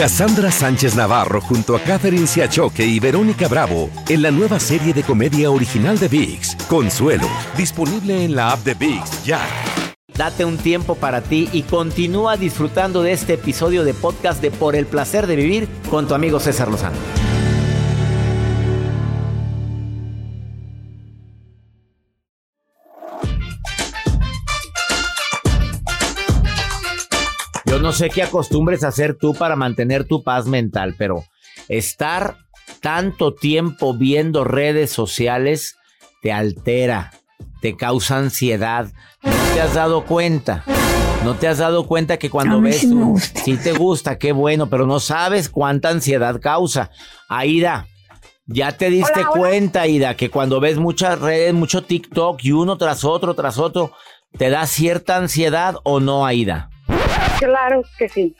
Cassandra Sánchez Navarro junto a Catherine Siachoque y Verónica Bravo en la nueva serie de comedia original de VIX, Consuelo, disponible en la app de VIX ya. Date un tiempo para ti y continúa disfrutando de este episodio de podcast de Por el placer de vivir con tu amigo César Lozano. No sé qué acostumbres a hacer tú para mantener tu paz mental, pero estar tanto tiempo viendo redes sociales te altera, te causa ansiedad. ¿No te has dado cuenta? ¿No te has dado cuenta que cuando A mí ves, sí me gusta. sí te gusta, qué bueno, pero no sabes cuánta ansiedad causa? Aida, ya te diste Hola, hola. cuenta, Aida, que cuando ves muchas redes, mucho TikTok y uno tras otro, tras otro, ¿te da cierta ansiedad o no, Aida? Claro que sí.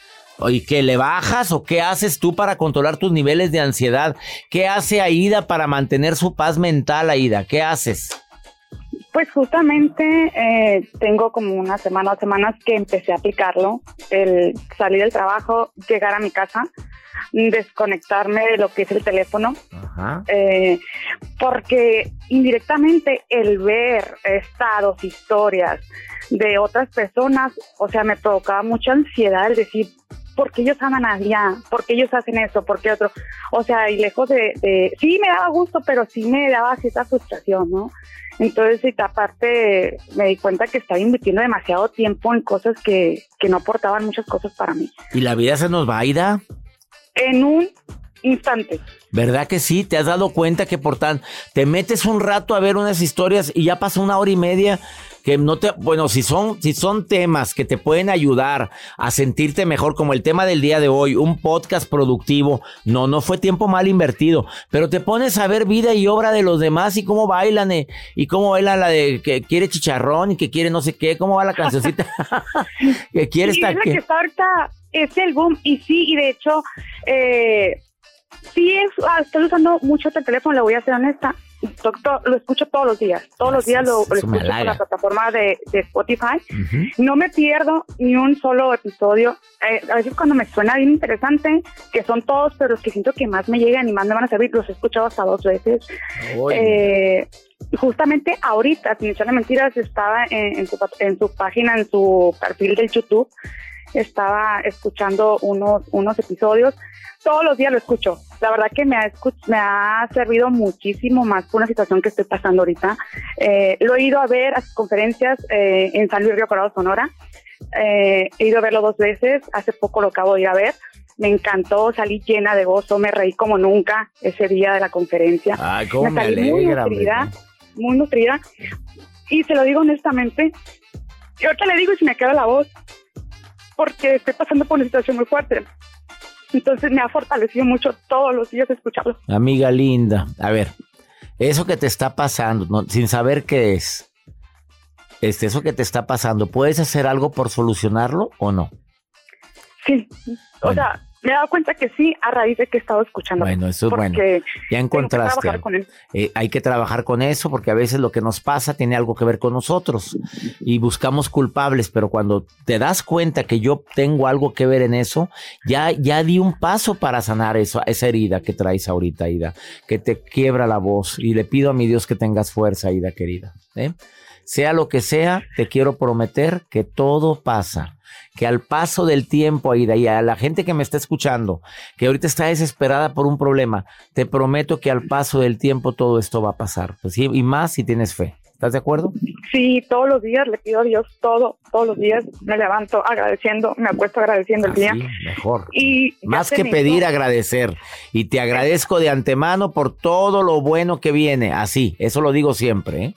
¿Y qué le bajas o qué haces tú para controlar tus niveles de ansiedad? ¿Qué hace Aida para mantener su paz mental, Aida? ¿Qué haces? Pues justamente eh, tengo como una semana o semanas que empecé a aplicarlo, el salir del trabajo, llegar a mi casa, desconectarme de lo que es el teléfono, Ajá. eh, porque indirectamente el ver estados, historias de otras personas, o sea, me provocaba mucha ansiedad el decir, ¿por qué ellos aman a allá? ¿Por qué ellos hacen eso? ¿Por qué otro? O sea, y lejos de, de- sí me daba gusto, pero sí me daba cierta frustración, ¿no? Entonces, y aparte, me di cuenta que estaba invirtiendo demasiado tiempo en cosas que, que no aportaban muchas cosas para mí. ¿Y la vida se nos va, Aida? En un instante. ¿Verdad que sí? ¿Te has dado cuenta que por tan... Te metes un rato a ver unas historias y ya pasa una hora y media que no te... Bueno, si son, si son temas que te pueden ayudar a sentirte mejor, como el tema del día de hoy, un podcast productivo, no, no fue tiempo mal invertido, pero te pones a ver vida y obra de los demás y cómo bailan eh, y cómo bailan la de que quiere chicharrón y que quiere no sé qué, cómo va la cancioncita, que quiere Sí, estar... es la que está ahorita, es el boom, y sí, y de hecho, eh, sí, es, ah, estoy usando mucho este teléfono, le voy a ser honesta, doctor, lo escucho todos los días, todos los días lo, escucho por la plataforma de, de Spotify, no me pierdo ni un solo episodio, Eh, a veces cuando me suena bien interesante, que son todos, pero los que siento que más me llegan y más me van a servir, los he escuchado hasta dos veces, eh, justamente ahorita, sin echarle mentiras, estaba en, en su, en su página, en su perfil del YouTube, estaba escuchando unos, unos episodios. Todos los días lo escucho. La verdad que me ha, me ha servido muchísimo más por una situación que estoy pasando ahorita. Eh, lo he ido a ver a sus conferencias eh, en San Luis Río Colorado, Sonora. Eh, he ido a verlo dos veces. Hace poco lo acabo de ir a ver. Me encantó, salí llena de gozo, me reí como nunca ese día de la conferencia Ay, cómo me salí muy alegra, hombre. nutrida, muy nutrida. Y se lo digo honestamente, y ahorita le digo y se me queda la voz, porque estoy pasando por una situación muy fuerte. Entonces me ha fortalecido mucho todos los días escucharlo. Amiga linda, a ver, eso que te está pasando, no- sin saber qué es, este, eso que te está pasando, ¿puedes hacer algo por solucionarlo o no? Sí, o sea, me he dado cuenta que sí a raíz de que he estado escuchando. Bueno, eso es bueno. Ya que encontraste. Eh, hay que trabajar con eso porque a veces lo que nos pasa tiene algo que ver con nosotros y buscamos culpables, pero cuando te das cuenta que yo tengo algo que ver en eso, ya, ya di un paso para sanar eso, esa herida que traes ahorita, Ida, que te quiebra la voz y le pido a mi Dios que tengas fuerza, Ida querida. ¿eh? Sea lo que sea, te quiero prometer que todo pasa. Que al paso del tiempo, Aida, y a la gente que me está escuchando, que ahorita está desesperada por un problema, te prometo que al paso del tiempo todo esto va a pasar. Pues y más si tienes fe. ¿Estás de acuerdo? Sí, todos los días le pido a Dios todo, todos los días me levanto agradeciendo, me acuesto agradeciendo el día. Mejor. Y Más que pedir, hizo- agradecer. Y te agradezco de antemano por todo lo bueno que viene. Así, eso lo digo siempre. ¿eh?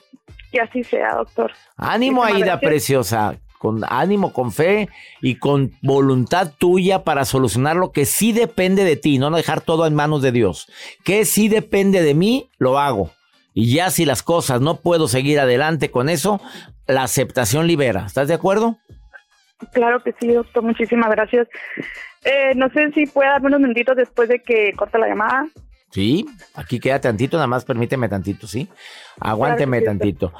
Que así sea, doctor. Ánimo, Muchísimas Aida gracias. preciosa. con ánimo, con fe y con voluntad tuya para solucionar lo que sí depende de ti, no dejar todo en manos de Dios. Que sí depende de mí, lo hago. Y ya si las cosas no puedo seguir adelante con eso, la aceptación libera. ¿Estás de acuerdo? Claro que sí, doctor. Muchísimas gracias. Eh, no sé si puede darme unos minutitos después de que corte la llamada. Sí, aquí queda tantito, nada más permíteme tantito, ¿sí? Aguánteme tantito.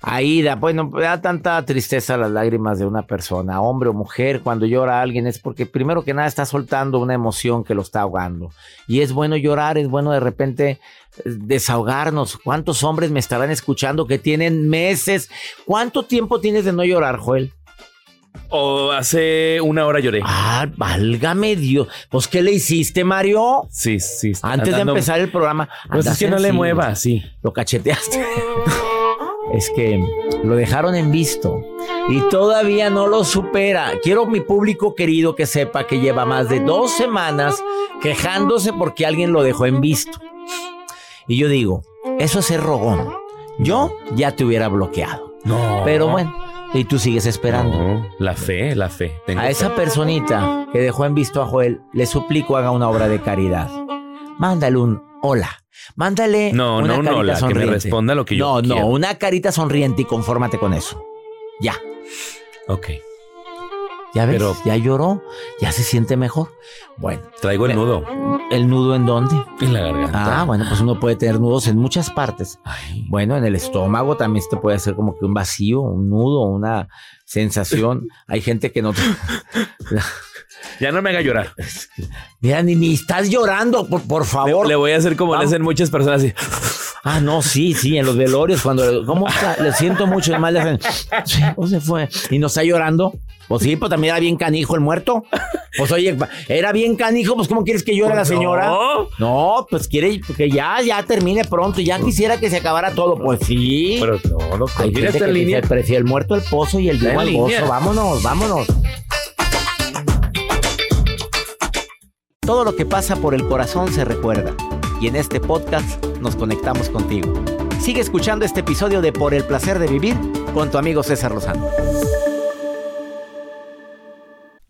Aida, bueno, da tanta tristeza las lágrimas de una persona, hombre o mujer, cuando llora alguien es porque primero que nada está soltando una emoción que lo está ahogando. Y es bueno llorar, es bueno de repente eh, desahogarnos. ¿Cuántos hombres me estarán escuchando que tienen meses? ¿Cuánto tiempo tienes de no llorar, Joel? O hace una hora lloré. Ah, válgame Dios. Pues, ¿qué le hiciste, Mario? Sí, sí. Antes de empezar el programa. Pues es que no le mueva, sí. Lo cacheteaste. es que lo dejaron en visto y todavía no lo supera. Quiero mi público querido que sepa que lleva más de dos semanas quejándose porque alguien lo dejó en visto. Y yo digo, eso es ser rogón. Yo ya te hubiera bloqueado. No. Pero bueno, y tú sigues esperando. No, la fe, la fe. Tengo A esa personita que dejó en visto a Joel, le suplico haga una obra de caridad. Mándale un hola. Mándale No, una no carita hola, que me sonriente. responda lo que yo No, no, una carita sonriente y confórmate con eso. Ya, Ok. Ya ves, Pero- ya lloró, ya se siente mejor. Bueno, Traigo el nudo ¿el nudo en dónde? en la garganta. Ah, bueno, pues uno puede tener nudos en muchas partes. Ay, Bueno, en el estómago también se te puede hacer como que un vacío, un nudo, una sensación. Hay gente que no... ya no me haga llorar. Mira, ni, ni estás llorando, por, por Le, favor. le voy a hacer como Vamos. le hacen muchas personas así. Ah, no, sí, sí, en los velorios, cuando. ¿Cómo está? Le siento mucho, y más le hacen. Sí, pues se fue. Y no está llorando. Pues sí, pues también era bien canijo el muerto. Pues oye, era bien canijo, pues ¿cómo quieres que llore la señora? No. No, pues quiere que ya, ya termine pronto. Ya quisiera que se acabara todo. Pues sí. Pero no, no. Hay gente que línea. dice, prefiere el muerto el pozo y el vivo al gozo. Vámonos, vámonos. Todo lo que pasa por el corazón se recuerda. Y en este podcast nos conectamos contigo. Sigue escuchando este episodio de Por el placer de vivir con tu amigo César Lozano.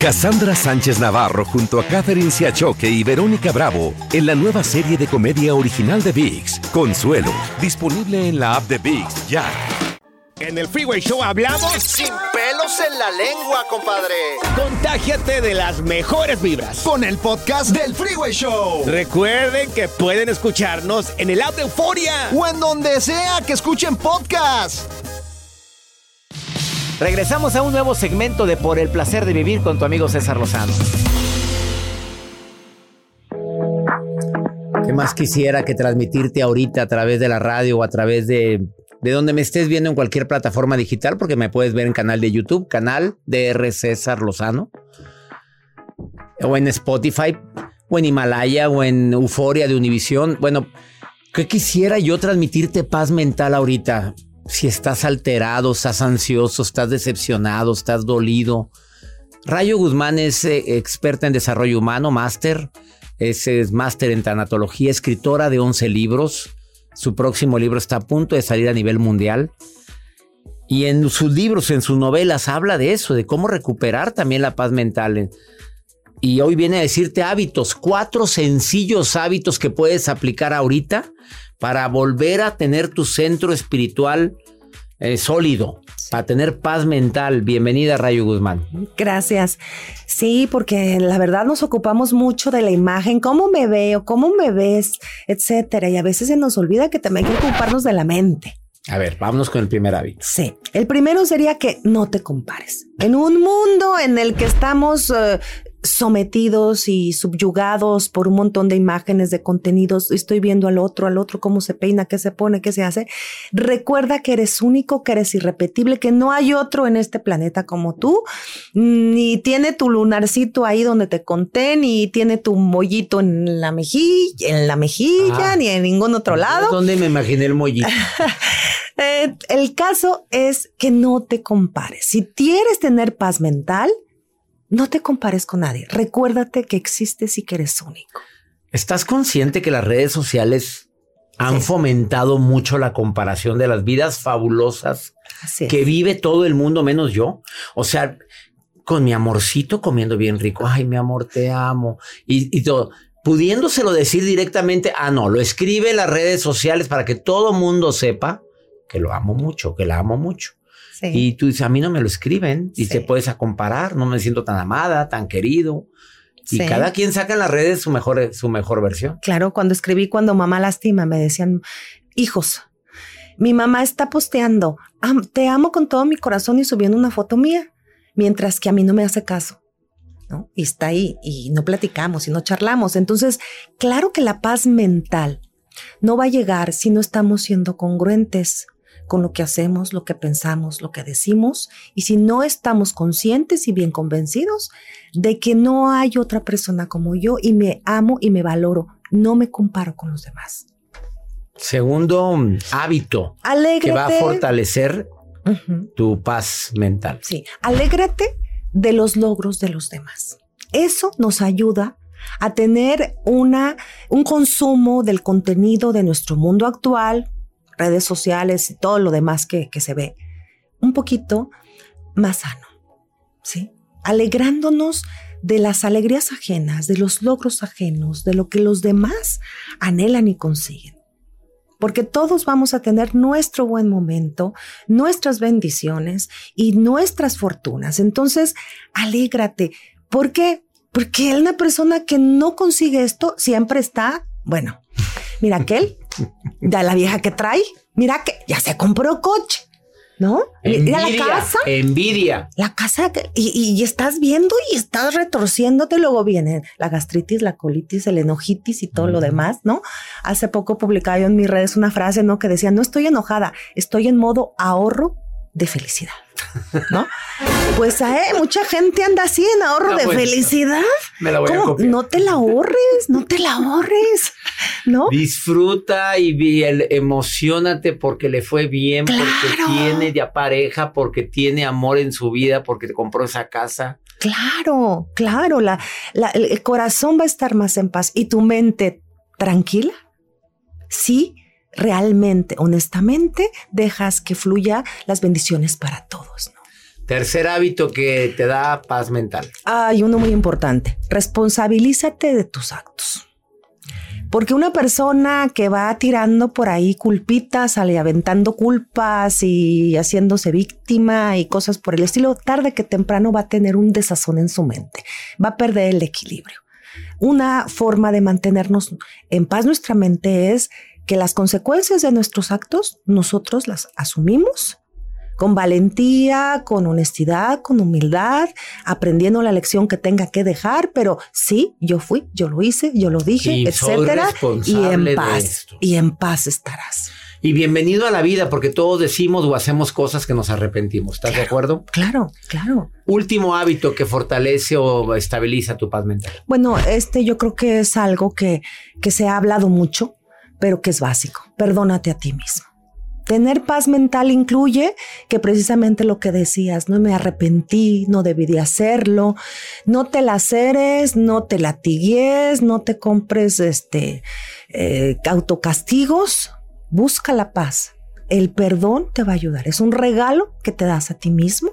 Cassandra Sánchez Navarro junto a Catherine Siachoque y Verónica Bravo en la nueva serie de comedia original de VIX, Consuelo, disponible en la app de VIX ya. En el Freeway Show hablamos Sin pelos en la lengua, compadre. Contágiate de las mejores vibras. Con el podcast del Freeway Show. Recuerden que pueden escucharnos en el app de Euforia. O en donde sea que escuchen podcast. Regresamos a un nuevo segmento de Por el placer de vivir con tu amigo César Lozano. ¿Qué más quisiera que transmitirte ahorita a través de la radio o a través de, de donde me estés viendo en cualquier plataforma digital? Porque me puedes ver en canal de YouTube, canal DR César Lozano, o en Spotify, o en Himalaya, o en Euforia de Univisión. Bueno, ¿qué quisiera yo transmitirte paz mental ahorita? Si estás alterado, estás ansioso, estás decepcionado, estás dolido. Rayo Guzmán es eh, experta en desarrollo humano, máster. Es, es máster en tanatología, escritora de 11 libros. Su próximo libro está a punto de salir a nivel mundial. Y en sus libros, en sus novelas, habla de eso, de cómo recuperar también la paz mental. Y hoy viene a decirte hábitos, cuatro sencillos hábitos que puedes aplicar ahorita para volver a tener tu centro espiritual eh, sólido, para tener paz mental. Bienvenida, Rayo Guzmán. Gracias. Sí, porque la verdad nos ocupamos mucho de la imagen, cómo me veo, cómo me ves, etcétera. Y a veces se nos olvida que también hay que ocuparnos de la mente. A ver, vámonos con el primer hábito. Sí. El primero sería que no te compares. En un mundo en el que estamos eh, sometidos y subyugados por un montón de imágenes, de contenidos. Estoy viendo al otro, al otro, cómo se peina, qué se pone, qué se hace. Recuerda que eres único, que eres irrepetible, que no hay otro en este planeta como tú, ni tiene tu lunarcito ahí donde te conté, ni tiene tu mollito en la mejilla, en la mejilla, Ah. ni en ningún otro lado. ¿Dónde me imaginé el mollito? Eh, el caso es que no te compares. Si quieres tener paz mental, no te compares con nadie. Recuérdate que existes y que eres único. ¿Estás consciente que las redes sociales han Sí. fomentado mucho la comparación de las vidas fabulosas es. que vive todo el mundo menos yo? O sea, con mi amorcito comiendo bien rico. Ay, mi amor, te amo. Y, y todo. Pudiéndoselo decir directamente, ah, no, lo escribe en las redes sociales para que todo mundo sepa que lo amo mucho, que la amo mucho. Sí. Y tú dices, a mí no me lo escriben y Sí. te puedes a comparar, no me siento tan amada, tan querido. Y Sí. cada quien saca en las redes su mejor, su mejor versión. Claro, cuando escribí Cuando mamá lastima, me decían, hijos, mi mamá está posteando, "Am- te amo con todo mi corazón y subiendo una foto mía, mientras que a mí no me hace caso. ¿no? Y está ahí y no platicamos y no charlamos. Entonces, claro que la paz mental no va a llegar si no estamos siendo congruentes con lo que hacemos, lo que pensamos, lo que decimos, y si no estamos conscientes y bien convencidos de que no hay otra persona como yo y me amo y me valoro, no me comparo con los demás. Segundo mm, hábito Alégrate. que va a fortalecer tu paz mental. Sí, alégrate de los logros de los demás. Eso nos ayuda a tener una, un consumo del contenido de nuestro mundo actual, redes sociales y todo lo demás que, que se ve, un poquito más sano, ¿sí? Alegrándonos de las alegrías ajenas, de los logros ajenos, de lo que los demás anhelan y consiguen. Porque todos vamos a tener nuestro buen momento, nuestras bendiciones y nuestras fortunas. Entonces, alégrate. ¿Por qué? Porque una persona que no consigue esto siempre está, bueno, mira aquel, ya la vieja que trae, mira que ya se compró coche, ¿no? Mira la Envidia, casa, envidia. la casa que- y, y- y estás viendo y estás retorciéndote, luego viene la gastritis, la colitis, el enojitis y todo lo demás, ¿no? Hace poco publicaba yo en mis redes una frase, ¿no? Que decía, no estoy enojada, estoy en modo ahorro de felicidad, ¿no? pues eh, mucha gente anda así en ahorro Ah, de felicidad. Me la voy a copiar. No te la ahorres, no te la ahorres, ¿no? Disfruta y el- emocionate porque le fue bien, porque tiene ya pareja, porque tiene amor en su vida, porque te compró esa casa. Claro, claro, la, la- el el corazón va a estar más en paz y tu mente tranquila. Sí, realmente, honestamente, dejas que fluya las bendiciones para todos. ¿no? Tercer hábito que te da paz mental. Hay uno muy importante. Responsabilízate de tus actos. Porque una persona que va tirando por ahí culpitas, sale aventando culpas y haciéndose víctima y cosas por el estilo, tarde que temprano va a tener un desazón en su mente, va a perder el equilibrio. Una forma de mantenernos en paz nuestra mente es que las consecuencias de nuestros actos nosotros las asumimos con valentía, con honestidad, con humildad, aprendiendo la lección que tenga que dejar, pero sí, yo fui, yo lo hice, yo lo dije, Y etcétera, y en paz, y en paz estarás. Y bienvenido a la vida, porque todos decimos o hacemos cosas que nos arrepentimos. ¿Estás de acuerdo? Claro, claro. Último hábito que fortalece o estabiliza tu paz mental. Bueno, este yo creo que es algo que, que se ha hablado mucho, pero que es básico. Perdónate a ti mismo. Tener paz mental incluye que precisamente lo que decías, no me arrepentí, no debí de hacerlo, no te laceres, no te latigues, no te compres este eh, autocastigos, busca la paz. El perdón te va a ayudar. Es un regalo que te das a ti mismo,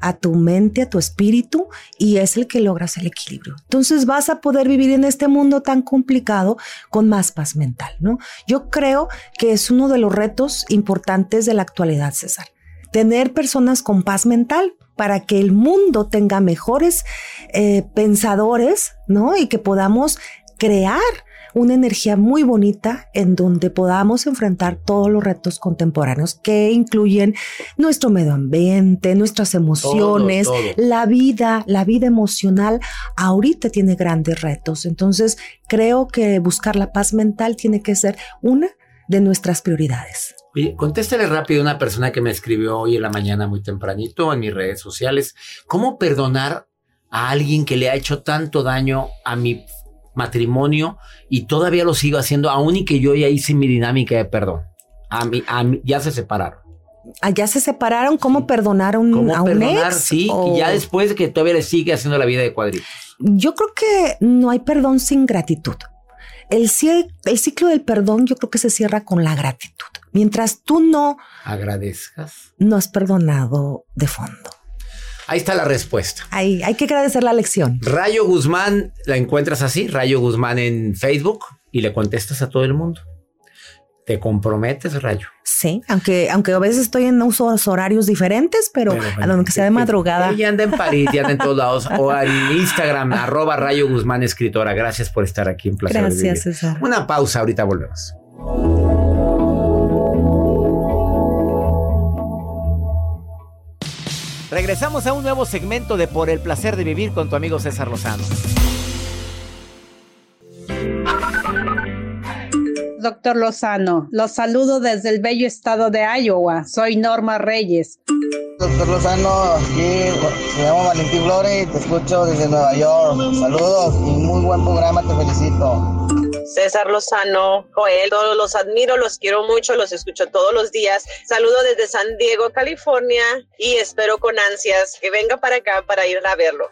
a tu mente, a tu espíritu, y es el que logras el equilibrio. Entonces vas a poder vivir en este mundo tan complicado con más paz mental, ¿no? Yo creo que es uno de los retos importantes de la actualidad, César. Tener personas con paz mental para que el mundo tenga mejores eh, pensadores, ¿no? Y que podamos crear una energía muy bonita en donde podamos enfrentar todos los retos contemporáneos que incluyen nuestro medio ambiente, nuestras emociones, Todo, todo. la vida, la vida emocional ahorita tiene grandes retos. Entonces, creo que buscar la paz mental tiene que ser una de nuestras prioridades. Oye, contéstale rápido a una persona que me escribió hoy en la mañana muy tempranito en mis redes sociales. ¿Cómo perdonar a alguien que le ha hecho tanto daño a mi matrimonio y todavía lo sigo haciendo, aún y que yo ya hice mi dinámica de perdón? A mí, a mí- ya se separaron. Allá se separaron, ¿cómo perdonar a un, ¿Cómo a un perdonar? ex? Sí, O- y ya después de que todavía le sigue haciendo la vida de cuadritos. Yo creo que no hay perdón sin gratitud. El, el ciclo del perdón yo creo que se cierra con la gratitud. Mientras tú no, Agradezcas. no has perdonado de fondo. Ahí está la respuesta. Hay, hay que agradecer la lección. Rayo Guzmán, la encuentras así, Rayo Guzmán en Facebook y le contestas a todo el mundo. ¿Te comprometes, Rayo? Sí, aunque, aunque a veces estoy en usos horarios diferentes, pero Bueno, a bueno, donde sea de que- madrugada. Ella anda en París y anda en todos lados. O en Instagram, arroba Rayo Guzmán Escritora. Gracias por estar aquí en Placer Gracias. César. Una pausa, ahorita volvemos. Regresamos a un nuevo segmento de Por el Placer de Vivir con tu amigo César Lozano. Doctor Lozano, los saludo desde el bello estado de Iowa. Soy Norma Reyes. Doctor Lozano, aquí me llamo Valentín Flores y te escucho desde Nueva York. Saludos y muy buen programa, te felicito. César Lozano, Joel, todos los admiro, los quiero mucho, los escucho todos los días. Saludo desde San Diego, California y espero con ansias que venga para acá para ir a verlo.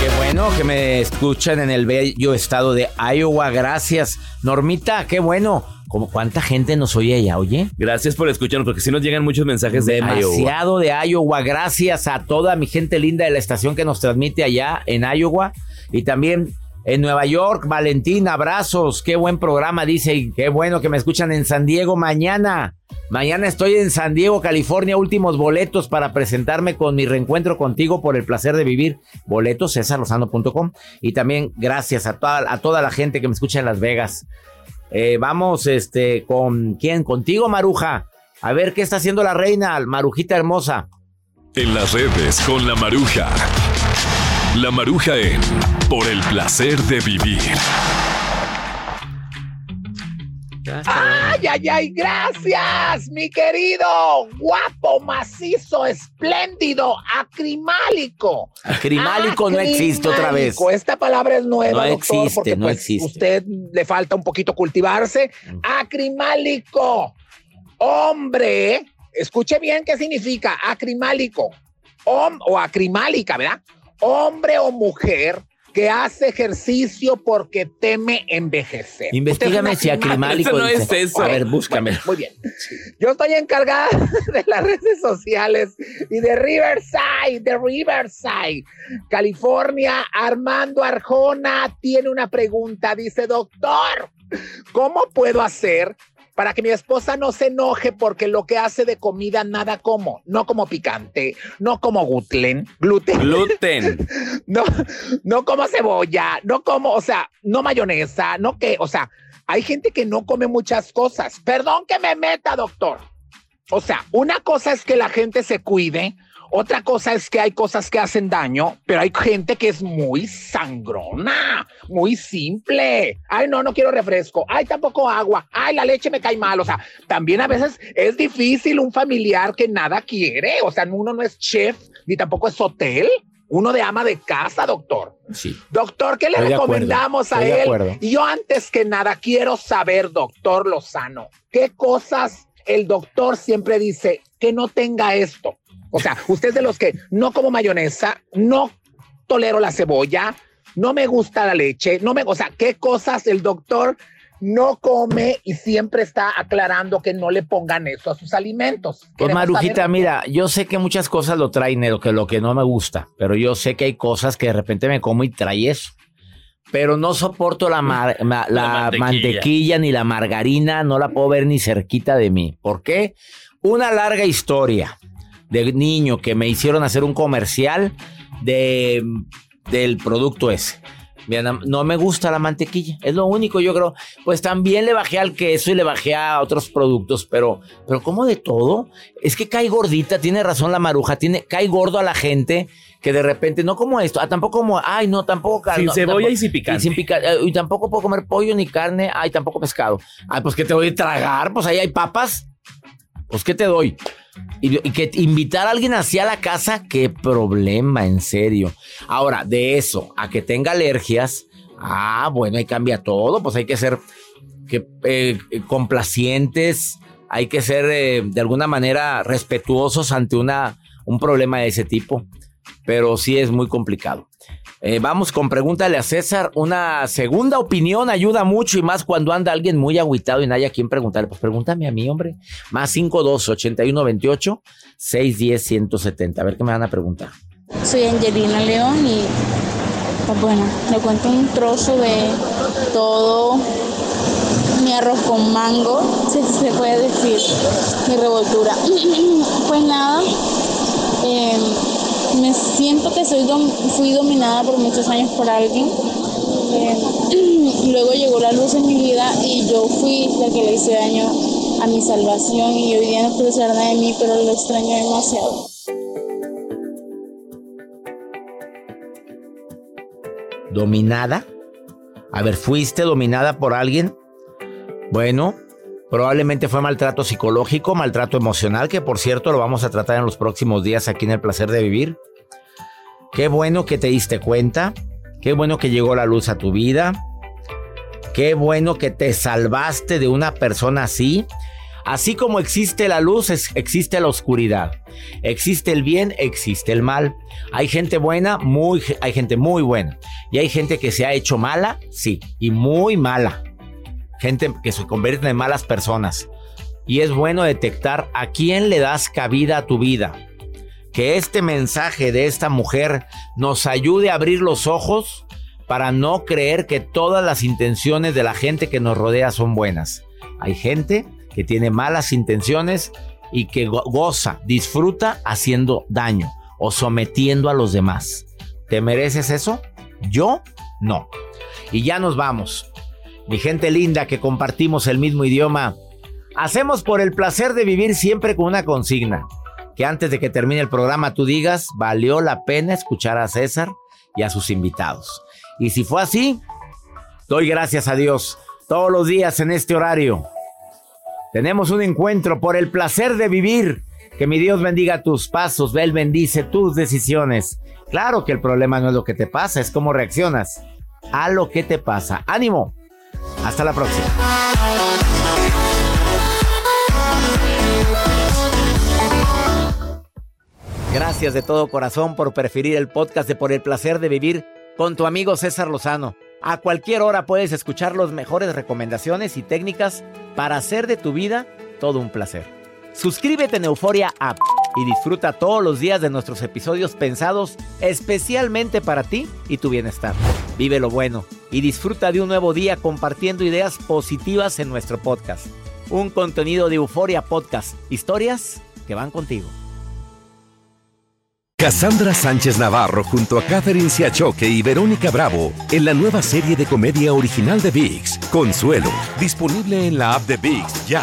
Qué bueno que me escuchan en el bello estado de Iowa. Gracias. Normita, qué bueno. Como cuánta gente nos oye allá, oye. Gracias por escucharnos, porque si nos llegan muchos mensajes de Iowa. Demasiado de Iowa. Gracias a toda mi gente linda de la estación que nos transmite allá en Iowa. Y también en Nueva York. Valentín, abrazos. Qué buen programa, dice. Y qué bueno que me escuchan en San Diego mañana. Mañana estoy en San Diego, California. Últimos boletos para presentarme con mi reencuentro contigo por el placer de vivir. Boletos, cesarlozano.com. Y también gracias a toda, a toda la gente que me escucha en Las Vegas. Eh, vamos, este, con quién? Contigo, Maruja. A ver qué está haciendo la reina, Marujita hermosa. En las redes con la Maruja. La Maruja en Por el placer de vivir. ¡Ay, ay, ay! ¡Gracias, mi querido! Guapo, macizo, espléndido, acrimálico. Acrimálico no existe otra vez. Esta palabra es nueva, No doctor, existe, porque no pues, existe. usted le falta un poquito cultivarse. Acrimálico. Hombre, escuche bien qué significa acrimálico. Hom- o acrimálica, ¿verdad? Hombre o mujer que hace ejercicio porque teme envejecer. Investígame si acrimálico. Eso no dice. es eso. A ver, búscame. muy bien. Yo estoy encargada de las redes sociales y de Riverside, de Riverside, California. Armando Arjona tiene una pregunta. Dice, doctor, ¿cómo puedo hacer para que mi esposa no se enoje porque lo que hace de comida nada como? No como picante, no como gluten, gluten. Gluten. No, no como cebolla, no como, o sea, no mayonesa, no que, o sea, hay gente que no come muchas cosas. Perdón que me meta, doctor. O sea, una cosa es que la gente se cuide, otra cosa es que hay cosas que hacen daño, pero hay gente que es muy sangrona, muy simple. Ay, no, no quiero refresco. Ay, tampoco agua. Ay, la leche me cae mal. O sea, también a veces es difícil un familiar que nada quiere. O sea, uno no es chef ni tampoco es hotel. Uno de ama de casa, doctor. Sí. Doctor, ¿qué le Estoy recomendamos a él? yo antes que nada quiero saber, doctor Lozano, ¿qué cosas el doctor siempre dice que no tenga esto? O sea, usted es de los que no como mayonesa, no tolero la cebolla, no me gusta la leche, no me, o sea, ¿qué cosas el doctor no come y siempre está aclarando que no le pongan eso a sus alimentos? Pues Queremos Marujita, saber- mira, yo sé que muchas cosas lo traen de lo que, lo que no me gusta, pero yo sé que hay cosas que de repente me como y trae eso. Pero no soporto la, mar- ma- la La mantequilla. mantequilla. ni la margarina, no la puedo ver ni cerquita de mí. ¿Por qué? Una larga historia de niño que me hicieron hacer un comercial de, del producto ese. No- me gusta la mantequilla, es lo único, yo creo. Pues también le bajé al queso y le bajé a otros productos, pero, pero como de todo, es que cae gordita, tiene razón la maruja, tiene, cae gordo a la gente que de repente, no como esto, ah, tampoco como, ay, no, tampoco car- Sin no, cebolla tampoco- y sin picante. sin pica- eh, y tampoco puedo comer pollo ni carne, ay, tampoco pescado. Ay, pues que te voy a tragar, pues ahí hay papas. Pues, ¿qué te doy? Y, que invitar a alguien hacia la casa, qué problema, en serio. Ahora, de eso a que tenga alergias, ah, bueno, ahí cambia todo, pues hay que ser que, eh, complacientes, hay que ser eh, de alguna manera respetuosos ante una, un problema de ese tipo, pero sí es muy complicado. Eh, vamos con pregúntale a César. Una segunda opinión ayuda mucho y más cuando anda alguien muy agüitado y no haya quien preguntarle. Pues pregúntame a mí, hombre. Más 52 81 28 610 170. A ver qué me van a preguntar. Soy Angelina León y pues bueno, le cuento un trozo de todo mi arroz con mango, si se puede decir, mi revoltura. pues nada, eh, me siento que soy dom- fui dominada por muchos años por alguien. Eh, luego llegó la luz en mi vida y yo fui la que le hice daño a mi salvación y hoy día no puede ser nada de mí, pero lo extraño demasiado. ¿Dominada? A ver, ¿fuiste dominada por alguien? Bueno, probablemente fue maltrato psicológico, maltrato emocional, que por cierto lo vamos a tratar en los próximos días aquí en El Placer de Vivir. Qué bueno que te diste cuenta, qué bueno que llegó la luz a tu vida, qué bueno que te salvaste de una persona así. Así como existe la luz, existe la oscuridad. Existe el bien, existe el mal. Hay gente buena, muy, hay gente muy buena. Y hay gente que se ha hecho mala, sí, y muy mala. Gente que se convierte en malas personas. Y es bueno detectar a quién le das cabida a tu vida. Que este mensaje de esta mujer nos ayude a abrir los ojos para no creer que todas las intenciones de la gente que nos rodea son buenas. Hay gente que tiene malas intenciones y que go- goza, disfruta haciendo daño o sometiendo a los demás. ¿Te mereces eso? Yo no. Y ya nos vamos. Mi gente linda que compartimos el mismo idioma, hacemos por el placer de vivir siempre con una consigna. Que antes de que termine el programa tú digas, valió la pena escuchar a César y a sus invitados. Y si fue así, doy gracias a Dios todos los días en este horario. Tenemos un encuentro por el placer de vivir. Que mi Dios bendiga tus pasos, Él bendice tus decisiones. Claro que el problema no es lo que te pasa, es cómo reaccionas a lo que te pasa. Ánimo. Hasta la próxima. Gracias de todo corazón por preferir el podcast de Por el placer de vivir con tu amigo César Lozano. A cualquier hora puedes escuchar las mejores recomendaciones y técnicas para hacer de tu vida todo un placer. Suscríbete en Euforia App y disfruta todos los días de nuestros episodios pensados especialmente para ti y tu bienestar. Vive lo bueno y disfruta de un nuevo día compartiendo ideas positivas en nuestro podcast. Un contenido de Euforia Podcast, historias que van contigo. Cassandra Sánchez Navarro junto a Catherine Siachoque y Verónica Bravo en la nueva serie de comedia original de VIX, Consuelo, disponible en la app de VIX ya.